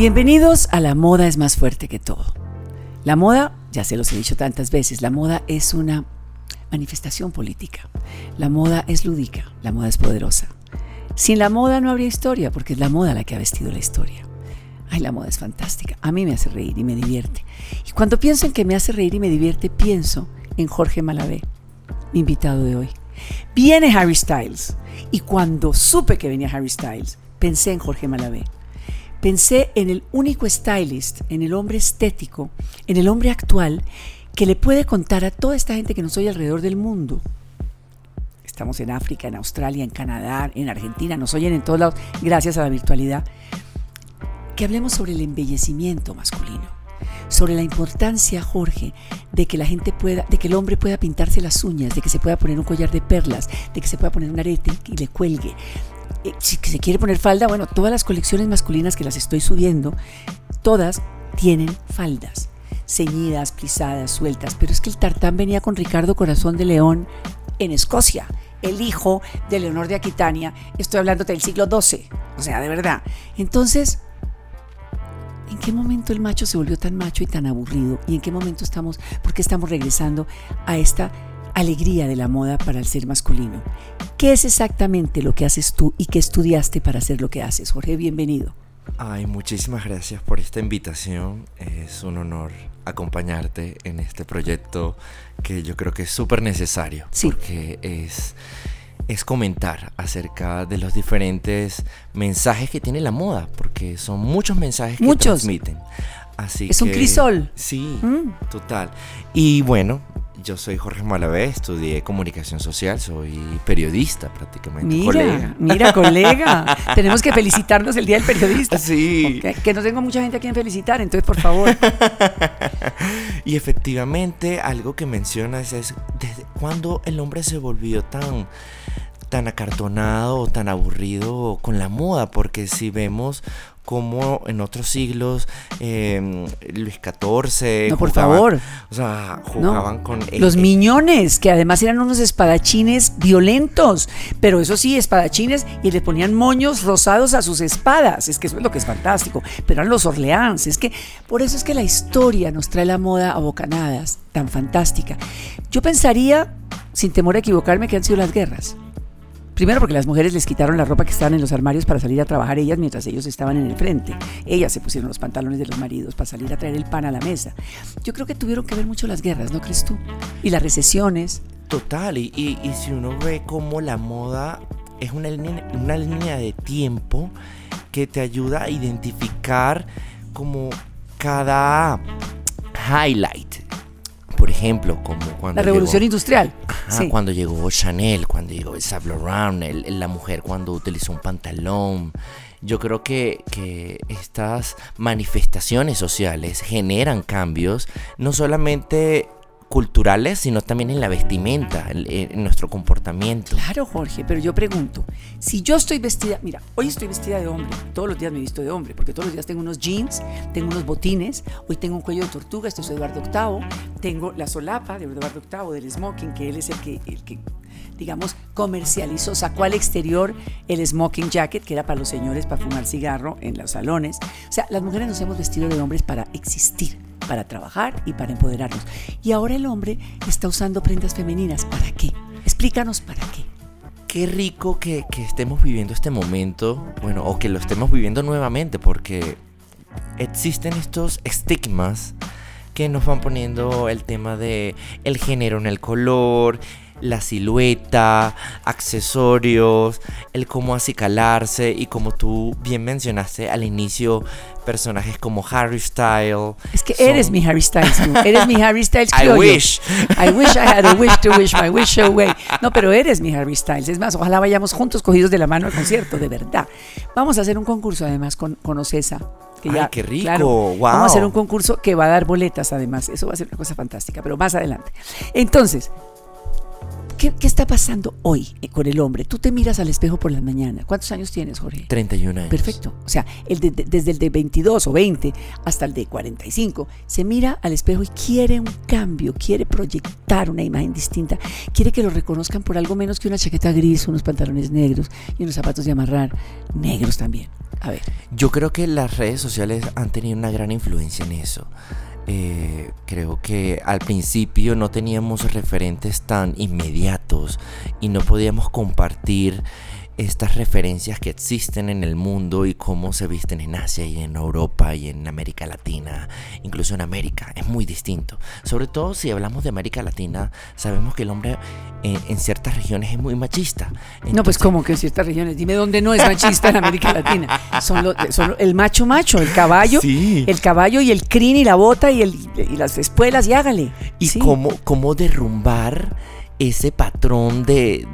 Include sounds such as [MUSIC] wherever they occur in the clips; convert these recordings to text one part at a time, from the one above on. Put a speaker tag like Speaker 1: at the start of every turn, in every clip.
Speaker 1: Bienvenidos a La moda es más fuerte que todo. La moda, ya se los he dicho tantas veces, la moda es una manifestación política. La moda es lúdica, la moda es poderosa. Sin la moda no habría historia, porque es la moda la que ha vestido la historia. Ay, la moda es fantástica. A mí me hace reír y me divierte. Y cuando pienso en que me hace reír y me divierte, pienso en Jorge Malavé, mi invitado de hoy. Viene Harry Styles. Y cuando supe que venía Harry Styles, pensé en Jorge Malavé pensé en el único stylist, en el hombre estético, en el hombre actual que le puede contar a toda esta gente que nos oye alrededor del mundo. Estamos en África, en Australia, en Canadá, en Argentina, nos oyen en todos lados, gracias a la virtualidad. Que hablemos sobre el embellecimiento masculino, sobre la importancia, Jorge, de que la gente pueda, de que el hombre pueda pintarse las uñas, de que se pueda poner un collar de perlas, de que se pueda poner un arete y le cuelgue, si se quiere poner falda, bueno, todas las colecciones masculinas que las estoy subiendo, todas tienen faldas, ceñidas, plisadas, sueltas. Pero es que el tartán venía con Ricardo Corazón de León en Escocia, el hijo de Leonor de Aquitania. Estoy hablando del siglo XII, o sea, de verdad. Entonces, ¿en qué momento el macho se volvió tan macho y tan aburrido? ¿Y en qué momento estamos, por qué estamos regresando a esta alegría de la moda para el ser masculino. ¿Qué es exactamente lo que haces tú y qué estudiaste para hacer lo que haces? Jorge, bienvenido.
Speaker 2: Ay, muchísimas gracias por esta invitación. Es un honor acompañarte en este proyecto que yo creo que es súper necesario. Porque es, es comentar acerca de los diferentes mensajes que tiene la moda. Porque son muchos mensajes que transmiten.
Speaker 1: Así es un crisol.
Speaker 2: Sí, mm. total. Y bueno, yo soy Jorge Malavé, estudié comunicación social, soy periodista prácticamente.
Speaker 1: Mira, colega. mira, colega. [LAUGHS] Tenemos que felicitarnos el Día del Periodista.
Speaker 2: Sí.
Speaker 1: Que no tengo mucha gente a quien felicitar, entonces por favor. [LAUGHS]
Speaker 2: y efectivamente, algo que mencionas es desde cuándo el hombre se volvió tan tan acartonado o tan aburrido con la moda, porque si vemos como en otros siglos, eh, Luis XIV.
Speaker 1: No, por favor.
Speaker 2: O sea, jugaban con.
Speaker 1: Los miñones, que además eran unos espadachines violentos, pero eso sí, espadachines, y le ponían moños rosados a sus espadas. Es que eso es lo que es fantástico. Pero eran los Orleans. Es que por eso es que la historia nos trae la moda a bocanadas, tan fantástica. Yo pensaría, sin temor a equivocarme, que han sido las guerras. Primero porque las mujeres les quitaron la ropa que estaban en los armarios para salir a trabajar ellas mientras ellos estaban en el frente. Ellas se pusieron los pantalones de los maridos para salir a traer el pan a la mesa. Yo creo que tuvieron que ver mucho las guerras, ¿no crees tú? Y las recesiones.
Speaker 2: Total, y, y, si uno ve cómo la moda es una una línea de tiempo que te ayuda a identificar como cada highlight por ejemplo, como cuando...
Speaker 1: La revolución industrial.
Speaker 2: Cuando llegó Chanel, cuando llegó el Saint Laurent, la mujer cuando utilizó un pantalón. Yo creo que, que estas manifestaciones sociales generan cambios, no solamente culturales, sino también en la vestimenta, en, nuestro comportamiento.
Speaker 1: Claro, Jorge, pero yo pregunto, si yo estoy vestida, mira, hoy estoy vestida de hombre, todos los días me he visto de hombre, porque todos los días tengo unos jeans, tengo unos botines, hoy tengo un cuello de tortuga, este es Eduardo VIII, tengo la solapa de Eduardo VIII, del smoking, que él es el que, el que digamos, comercializó, sacó al exterior el smoking jacket, que era para los señores para fumar cigarro en los salones. O sea, las mujeres nos hemos vestido de hombres para existir para trabajar y para empoderarnos. Y ahora el hombre está usando prendas femeninas. ¿Para qué? Explícanos para qué.
Speaker 2: Qué rico que, estemos viviendo este momento, bueno, o que lo estemos viviendo nuevamente, porque existen estos estigmas que nos van poniendo el tema de el género en el color, la silueta, accesorios, el cómo acicalarse y como tú bien mencionaste al inicio, personajes como Harry Styles.
Speaker 1: Es que eres mi Harry Styles, eres mi Harry Styles. [LAUGHS]
Speaker 2: I wish.
Speaker 1: I wish I had a wish to wish my wish away. No, pero eres mi Harry Styles. Es más, ojalá vayamos juntos cogidos de la mano al concierto, de verdad. Vamos a hacer un concurso además con, con Ocesa.
Speaker 2: Que Ay, qué rico,
Speaker 1: Vamos a hacer un concurso que va a dar boletas además. Eso va a ser una cosa fantástica, pero más adelante. Entonces, ¿Qué, está pasando hoy con el hombre? Tú te miras al espejo por la mañana. ¿Cuántos años tienes, Jorge?
Speaker 2: 31 años.
Speaker 1: Perfecto. O sea, el desde el de 22 o 20 hasta el de 45, se mira al espejo y quiere un cambio, quiere proyectar una imagen distinta, quiere que lo reconozcan por algo menos que una chaqueta gris, unos pantalones negros y unos zapatos de amarrar negros también. A ver.
Speaker 2: Yo creo que las redes sociales han tenido una gran influencia en eso. Eh, creo que al principio no teníamos referentes tan inmediatos y no podíamos compartir estas referencias que existen en el mundo y cómo se visten en Asia y en Europa y en América Latina, incluso en América, es muy distinto. Sobre todo si hablamos de América Latina, sabemos que el hombre en, ciertas regiones es muy machista.
Speaker 1: no, pues como que en ciertas regiones, dime dónde no es machista en América Latina. Son, el macho macho, el caballo, el caballo y el crin y la bota y, el, y las espuelas y hágale.
Speaker 2: Y cómo, cómo derrumbar ese patrón de,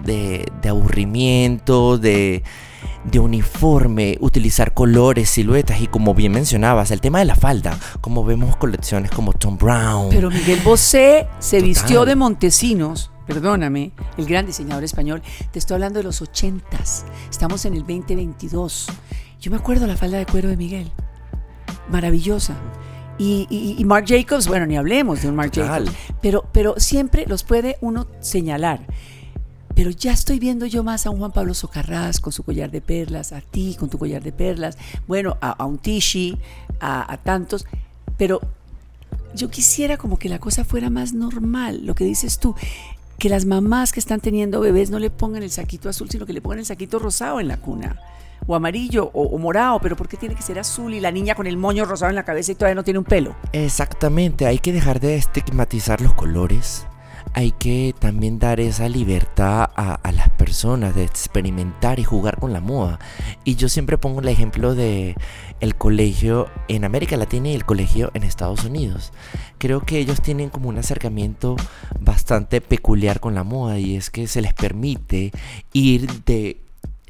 Speaker 2: aburrimiento, de, uniforme, utilizar colores, siluetas y como bien mencionabas, el tema de la falda, como vemos colecciones como Tom Brown.
Speaker 1: Pero Miguel Bosé se vistió de Montesinos, perdóname, el gran diseñador español, te estoy hablando de los ochentas, estamos en el 2022. Yo me acuerdo la falda de cuero de Miguel, maravillosa. Y, Mark Jacobs, bueno, ni hablemos de un Mark Jacobs, pero, pero siempre los puede uno señalar. Pero ya estoy viendo yo más a un Juan Pablo Socarrás con su collar de perlas, a ti con tu collar de perlas, bueno, a, un Tishi, a, a tantos, pero yo quisiera como que la cosa fuera más normal, lo que dices tú, que las mamás que están teniendo bebés no le pongan el saquito azul, sino que le pongan el saquito rosado en la cuna o amarillo o, morado, pero ¿por qué tiene que ser azul y la niña con el moño rosado en la cabeza y todavía no tiene un pelo?
Speaker 2: Exactamente, hay que dejar de estigmatizar los colores. Hay que también dar esa libertad a, las personas de experimentar y jugar con la moda. Y yo siempre pongo el ejemplo de el colegio en América Latina y el colegio en Estados Unidos. Creo que ellos tienen como un acercamiento bastante peculiar con la moda y es que se les permite ir de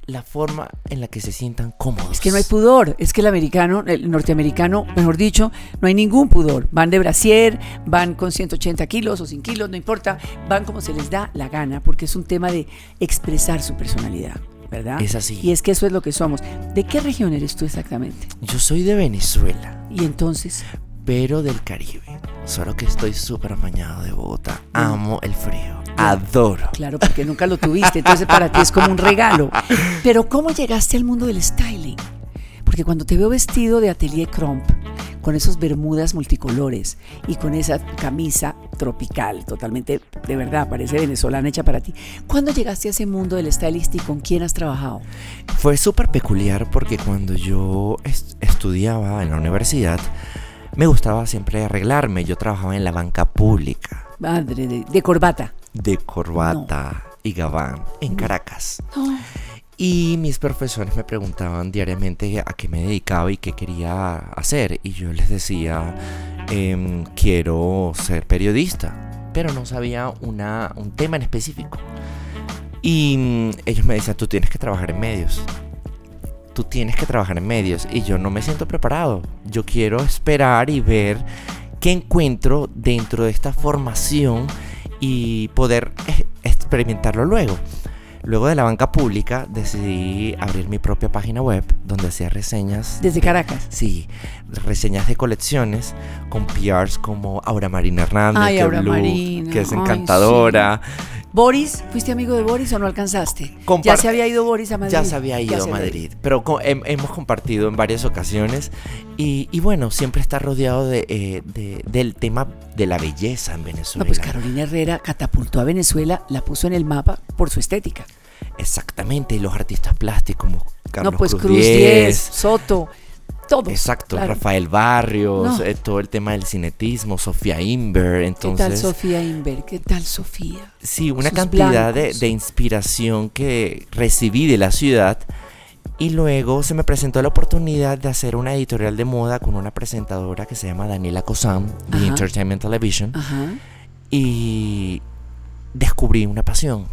Speaker 2: la forma en la que se sientan cómodos.
Speaker 1: Es que no hay pudor, es que el americano, el norteamericano, mejor dicho, no hay ningún pudor. Van de brasier, van con 180 kilos o 100 kilos, no importa, van como se les da la gana, porque es un tema de expresar su personalidad. ¿verdad?
Speaker 2: Es así.
Speaker 1: Y es que eso es lo que somos. ¿De qué región eres tú exactamente?
Speaker 2: Yo soy de Venezuela.
Speaker 1: ¿Y entonces?
Speaker 2: Pero del Caribe. Solo que estoy súper amañado de Bogotá. Amo el frío. Adoro.
Speaker 1: Claro, porque nunca lo tuviste, entonces para ti es como un regalo. [LAUGHS] Pero ¿cómo llegaste al mundo del styling? Porque cuando te veo vestido de atelier crump, con esos bermudas multicolores y con esa camisa tropical, totalmente, de verdad, parece venezolana hecha para ti. ¿Cuándo llegaste a ese mundo del stylist y con quién has trabajado?
Speaker 2: Fue súper peculiar porque cuando yo estudiaba en la universidad, me gustaba siempre arreglarme. Yo trabajaba en la banca pública.
Speaker 1: Madre de corbata
Speaker 2: de corbata y gabán en Caracas. Y mis profesores me preguntaban diariamente a qué me dedicaba y qué quería hacer. Y yo les decía, em, quiero ser periodista, pero no sabía una, un tema en específico. Y mm, ellos me decían, tú tienes que trabajar en medios. Tú tienes que trabajar en medios. Y yo no me siento preparado. Yo quiero esperar y ver qué encuentro dentro de esta formación y poder experimentarlo luego. Luego de la banca pública decidí abrir mi propia página web donde hacía reseñas.
Speaker 1: ¿Desde Caracas?
Speaker 2: Sí, reseñas de colecciones con PRs como Aura Marina Hernández, que, es encantadora.
Speaker 1: Boris, ¿fuiste amigo de Boris o no alcanzaste? ya se había ido Boris a Madrid.
Speaker 2: Ya se había ido a Madrid, pero hemos compartido en varias ocasiones y, bueno, siempre está rodeado eh, de, del tema de la belleza en Venezuela.
Speaker 1: No, pues Carolina Herrera catapultó a Venezuela, la puso en el mapa por su estética.
Speaker 2: Exactamente, y los artistas plásticos como Carlos
Speaker 1: no, pues Cruz, Cruz Soto, todos.
Speaker 2: Exacto, Rafael Barrios, eh, todo el tema del cinetismo, Sofía Inver. Entonces,
Speaker 1: ¿Qué tal Sofía Inver? ¿Qué tal Sofía?
Speaker 2: Sí, una cantidad de, de, inspiración que recibí de la ciudad. Y luego se me presentó la oportunidad de hacer una editorial de moda con una presentadora que se llama Daniela Cosam, de Entertainment Television. Y descubrí una pasión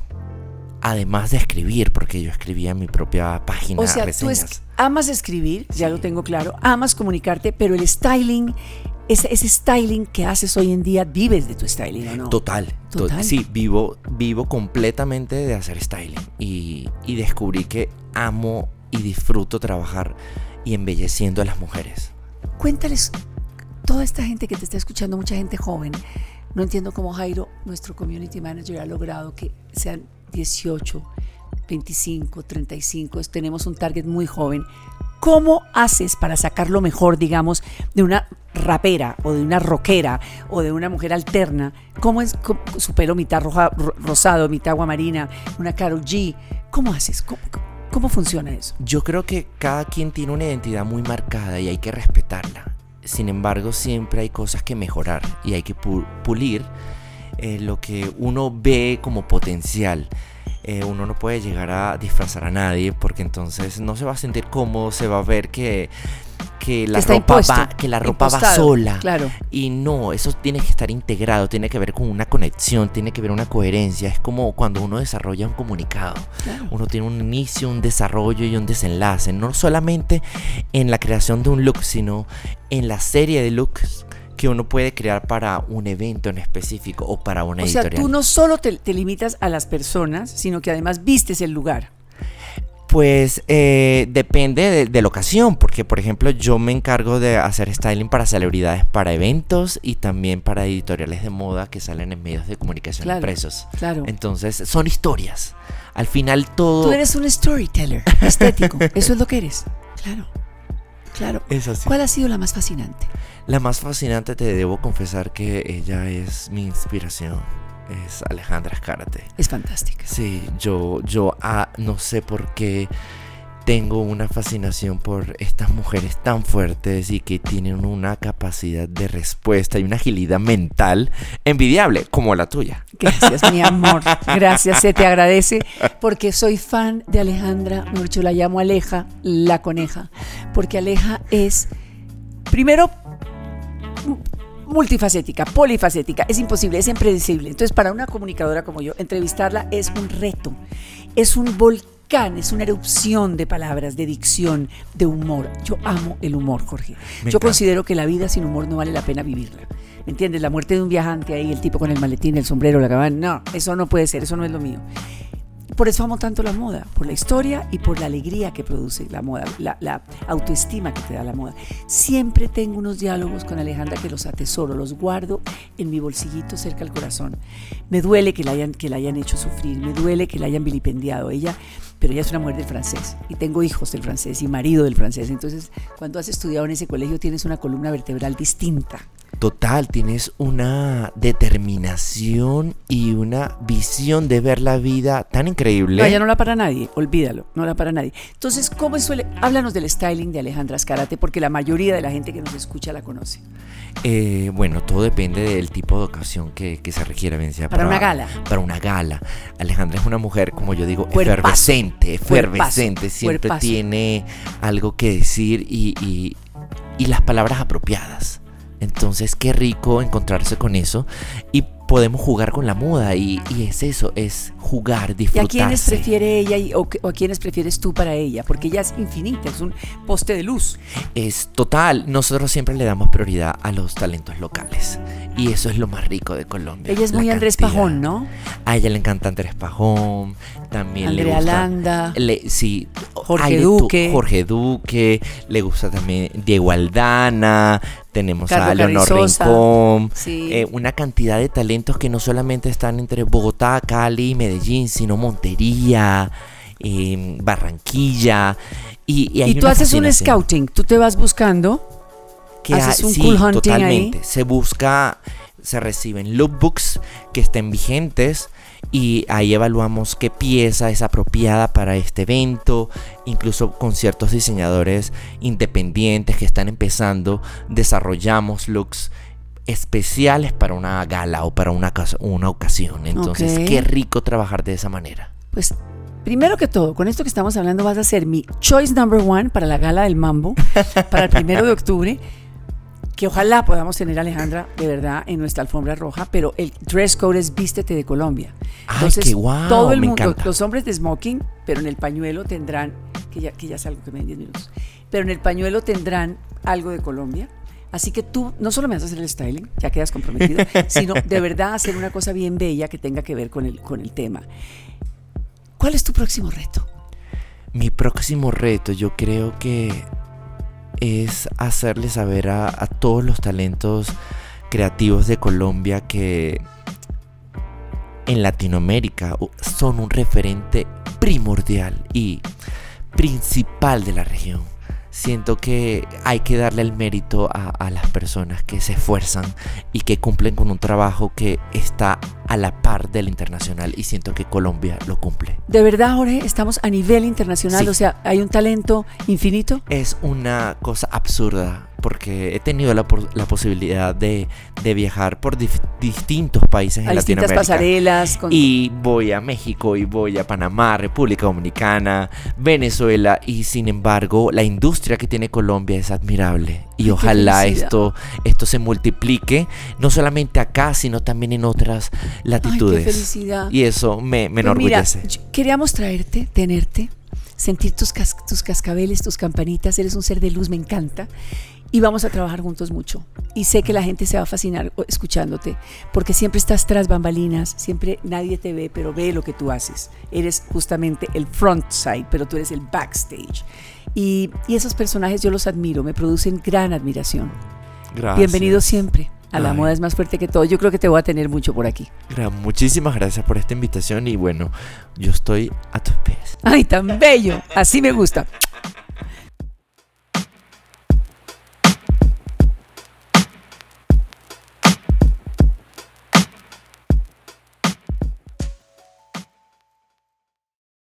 Speaker 2: además de escribir, porque yo escribía en mi propia página.
Speaker 1: O sea, tú amas escribir, ya lo tengo claro, amas comunicarte, pero el styling, ese, ese, styling que haces hoy en día, vives de tu styling, ¿o no?
Speaker 2: Total, total. sí, vivo, vivo completamente de hacer styling y, y descubrí que amo y disfruto trabajar y embelleciendo a las mujeres.
Speaker 1: Cuéntales, toda esta gente que te está escuchando, mucha gente joven, no entiendo cómo Jairo, nuestro community manager, ha logrado que sean 18, 25, 35, tenemos un target muy joven. ¿Cómo haces para sacar lo mejor, digamos, de una rapera o de una rockera o de una mujer alterna? ¿Cómo es su pelo mitad roja, rosado, mitad agua marina, una Karol G? ¿Cómo haces? ¿Cómo, ¿Cómo funciona eso?
Speaker 2: Yo creo que cada quien tiene una identidad muy marcada y hay que respetarla. Sin embargo, siempre hay cosas que mejorar y hay que pulir eh, lo que uno ve como potencial. Eh, uno no puede llegar a disfrazar a nadie porque entonces no se va a sentir cómodo, se va a ver que, que la ropa, va, que la ropa va sola.
Speaker 1: Claro.
Speaker 2: Y no, eso tiene que estar integrado, tiene que ver con una conexión, tiene que ver una coherencia. Es como cuando uno desarrolla un comunicado. Uno tiene un inicio, un desarrollo y un desenlace. No solamente en la creación de un look, sino en la serie de looks que uno puede crear para un evento en específico o para una editorial.
Speaker 1: O sea, tú no solo te, limitas a las personas, sino que además vistes el lugar.
Speaker 2: Pues eh, depende de, la ocasión, porque por ejemplo yo me encargo de hacer styling para celebridades, para eventos y también para editoriales de moda que salen en medios de comunicación impresos.
Speaker 1: Claro.
Speaker 2: Entonces son historias. Al final todo...
Speaker 1: Tú eres un storyteller estético, [LAUGHS] eso es lo que eres. Claro. Claro.
Speaker 2: Es así.
Speaker 1: ¿Cuál ha sido la más fascinante?
Speaker 2: La más fascinante te debo confesar que ella es mi inspiración. Es Alejandra Escárate.
Speaker 1: Es fantástica.
Speaker 2: Sí, yo, yo ah, no sé por qué tengo una fascinación por estas mujeres tan fuertes y que tienen una capacidad de respuesta y una agilidad mental envidiable como la tuya.
Speaker 1: Gracias, mi amor. Gracias, se te agradece porque soy fan de Alejandra. Mucho la llamo Aleja, la coneja, porque Aleja es primero multifacética, polifacética, es imposible, es impredecible. Entonces, para una comunicadora como yo, entrevistarla es un reto, es un volcán, es una erupción de palabras, de dicción, de humor. Yo amo el humor, Jorge. yo considero que la vida sin humor no vale la pena vivirla. ¿Me entiendes? La muerte de un viajante ahí, el tipo con el maletín, el sombrero, la cabana. No, eso no puede ser, eso no es lo mío. Por eso amo tanto la moda, por la historia y por la alegría que produce la moda, la, autoestima que te da la moda. Siempre tengo unos diálogos con Alejandra que los atesoro, los guardo en mi bolsillito cerca al corazón. Me duele que la hayan, que la hayan hecho sufrir, me duele que la hayan vilipendiado. Ella pero ella es una mujer del francés y tengo hijos del francés y marido del francés. Entonces, cuando has estudiado en ese colegio tienes una columna vertebral distinta.
Speaker 2: Total, tienes una determinación y una visión de ver la vida tan increíble.
Speaker 1: No, ella no la para nadie, olvídalo, no la para nadie. Entonces, ¿cómo suele? Háblanos del styling de Alejandra Escarate, porque la mayoría de la gente que nos escucha la conoce.
Speaker 2: Eh, bueno, todo depende del tipo de ocasión que, se requiera.
Speaker 1: Para, para, una gala.
Speaker 2: Para una gala. Alejandra es una mujer, como yo digo, efervescente, efervescente. Siempre tiene algo que decir y las palabras apropiadas. Entonces, qué rico encontrarse con eso y podemos jugar con la moda y, es eso, es jugar, disfrutar.
Speaker 1: ¿Y a quiénes prefiere ella o, a quiénes prefieres tú para ella? Porque ella es infinita, es un poste de luz.
Speaker 2: Es total, nosotros siempre le damos prioridad a los talentos locales y eso es lo más rico de Colombia.
Speaker 1: Ella es muy Andrés Pajón, ¿no?
Speaker 2: A ella le encanta Andrés Pajón, también
Speaker 1: Andrea
Speaker 2: le gusta...
Speaker 1: Landa.
Speaker 2: sí,
Speaker 1: Jorge Duque.
Speaker 2: Jorge Duque, le gusta también Diego Aldana, tenemos a Leonor Rincón, eh, una cantidad de talentos que no solamente están entre Bogotá, Cali, Medellín, sino Montería, em, Barranquilla. Y,
Speaker 1: y, tú haces un scouting, tú te vas buscando.
Speaker 2: Que haces un cool hunting totalmente. Se busca, se reciben lookbooks que estén vigentes y ahí evaluamos qué pieza es apropiada para este evento, incluso con ciertos diseñadores independientes que están empezando, desarrollamos looks especiales para una gala o para una, una ocasión. Entonces, qué rico trabajar de esa manera.
Speaker 1: Pues Primero que todo, con esto que estamos hablando vas a ser mi choice number one para la gala del mambo, para el primero de octubre que ojalá podamos tener a Alejandra de verdad en nuestra alfombra roja, pero el dress code es vístete de Colombia.
Speaker 2: Entonces, qué todo el mundo,
Speaker 1: los hombres de smoking, pero en el pañuelo tendrán, que ya, que ya salgo que me den 10 minutos, pero en el pañuelo tendrán algo de Colombia. Así que tú no solo me vas a hacer el styling, ya quedas comprometido, [LAUGHS] sino de verdad hacer una cosa bien bella que tenga que ver con el, con el tema. ¿Cuál es tu próximo reto?
Speaker 2: Mi próximo reto, yo creo que es hacerle saber a, todos los talentos creativos de Colombia que en Latinoamérica son un referente primordial y principal de la región. siento que hay que darle el mérito a, a, las personas que se esfuerzan y que cumplen con un trabajo que está a la par del internacional y siento que Colombia lo cumple.
Speaker 1: De verdad, Jorge, estamos a nivel internacional,
Speaker 2: Sí.
Speaker 1: o sea, hay un talento infinito.
Speaker 2: Es una cosa absurda porque he tenido la, la posibilidad de, de viajar por dif- distintos países
Speaker 1: Hay
Speaker 2: en
Speaker 1: distintas
Speaker 2: Latinoamérica.
Speaker 1: pasarelas. Con...
Speaker 2: Y voy a México y voy a Panamá, República Dominicana, Venezuela y sin embargo la industria que tiene Colombia es admirable y ojalá esto, esto se multiplique no solamente acá sino también en otras
Speaker 1: Ay, qué
Speaker 2: latitudes.
Speaker 1: felicidad.
Speaker 2: y eso me, me
Speaker 1: Pues mira,
Speaker 2: enorgullece.
Speaker 1: yo- queríamos traerte, tenerte, sentir tus, cas- tus cascabeles, tus campanitas. Eres un ser de luz, me encanta. Y vamos a trabajar juntos mucho. Y sé que la gente se va a fascinar escuchándote, porque siempre estás tras bambalinas, siempre nadie te ve, pero ve lo que tú haces. Eres justamente el front side, pero tú eres el backstage. Y, y esos personajes yo los admiro, me producen gran admiración.
Speaker 2: Gracias.
Speaker 1: Bienvenido siempre a La
Speaker 2: Ay.
Speaker 1: Moda es más fuerte que todo. Yo creo que te voy a tener mucho por aquí.
Speaker 2: Muchísimas gracias por esta invitación y bueno, yo estoy a tus pies.
Speaker 1: Ay, tan bello. Así me gusta.